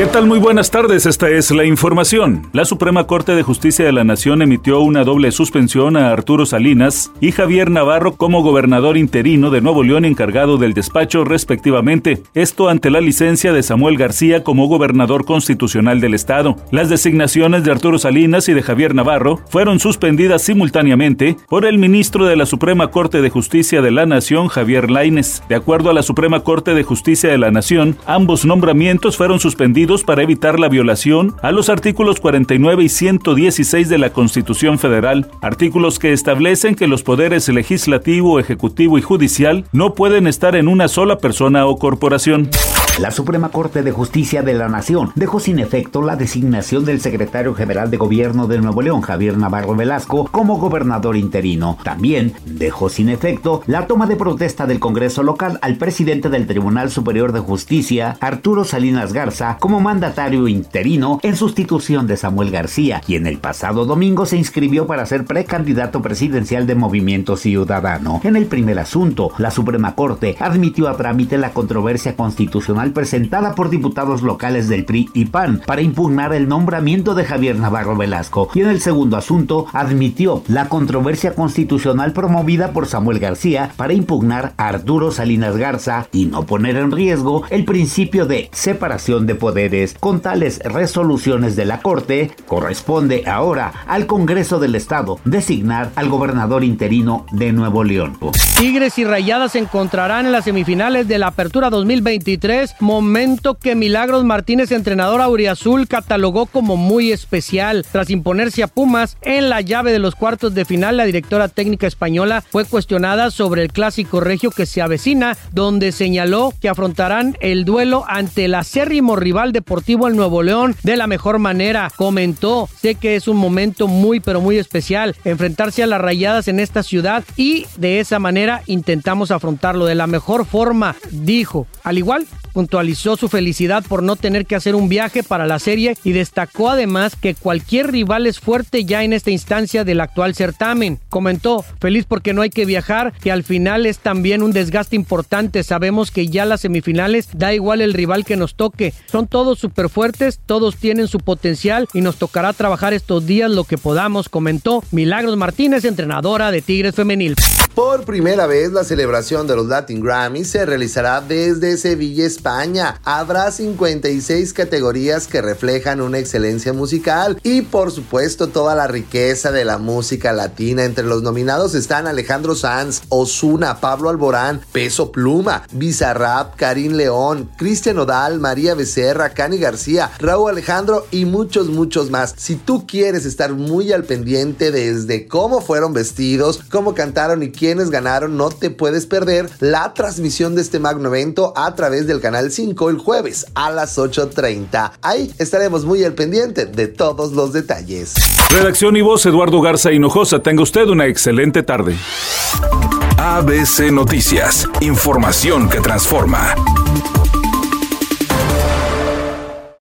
¿Qué tal? Muy buenas tardes, esta es la información. La Suprema Corte de Justicia de la Nación emitió una doble suspensión a Arturo Salinas y Javier Navarro como gobernador interino de Nuevo León encargado del despacho respectivamente, esto ante la licencia de Samuel García como gobernador constitucional del estado. Las designaciones de Arturo Salinas y de Javier Navarro fueron suspendidas simultáneamente por el ministro de la Suprema Corte de Justicia de la Nación, Javier Laines. De acuerdo a la Suprema Corte de Justicia de la Nación, ambos nombramientos fueron suspendidos para evitar la violación a los artículos 49 y 116 de la Constitución Federal, artículos que establecen que los poderes legislativo, ejecutivo y judicial no pueden estar en una sola persona o corporación. La Suprema Corte de Justicia de la Nación dejó sin efecto la designación del secretario general de Gobierno de Nuevo León, Javier Navarro Velasco, como gobernador interino. También dejó sin efecto la toma de protesta del Congreso local al presidente del Tribunal Superior de Justicia, Arturo Salinas Garza, como mandatario interino en sustitución de Samuel García, quien el pasado domingo se inscribió para ser precandidato presidencial de Movimiento Ciudadano. En el primer asunto, la Suprema Corte admitió a trámite la controversia presentada por diputados locales del PRI y PAN para impugnar el nombramiento de Javier Navarro Velasco y en el segundo asunto admitió la controversia constitucional promovida por Samuel García para impugnar a Arturo Salinas Garza y no poner en riesgo el principio de separación de poderes. Con tales resoluciones de la Corte, corresponde ahora al Congreso del Estado designar al gobernador interino de Nuevo León. Tigres y Rayadas se encontrarán en las semifinales de la Apertura 2023 momento que Milagros Martínez, entrenador auriazul, catalogó como muy especial. Tras imponerse a Pumas en la llave de los cuartos de final, la directora técnica española fue cuestionada sobre el clásico regio que se avecina, donde señaló que afrontarán el duelo ante el acérrimo rival deportivo el Nuevo León de la mejor manera. Comentó, sé que es un momento muy pero muy especial enfrentarse a las rayadas en esta ciudad y de esa manera intentamos afrontarlo de la mejor forma, dijo. Al igual puntualizó su felicidad por no tener que hacer un viaje para la serie y destacó además que cualquier rival es fuerte ya en esta instancia del actual certamen. Comentó, feliz porque no hay que viajar, que al final es también un desgaste importante. Sabemos que ya las semifinales da igual el rival que nos toque. Son todos súper fuertes, todos tienen su potencial y nos tocará trabajar estos días lo que podamos, comentó Milagros Martínez, entrenadora de Tigres Femenil. Por primera vez, la celebración de los Latin Grammys se realizará desde Sevilla, España. Habrá 56 categorías que reflejan una excelencia musical y, por supuesto, toda la riqueza de la música latina. Entre los nominados están Alejandro Sanz, Osuna, Pablo Alborán, Peso Pluma, Bizarrap, Karim León, Cristian Odal, María Becerra, Cani García, Raúl Alejandro y muchos, muchos más. Si tú quieres estar muy al pendiente desde cómo fueron vestidos, cómo cantaron y quienes ganaron, no te puedes perder la transmisión de este magno evento a través del canal 5 el jueves a las 8.30. Ahí estaremos muy al pendiente de todos los detalles. Redacción y voz Eduardo Garza Hinojosa. Tenga usted una excelente tarde. ABC Noticias. Información que transforma.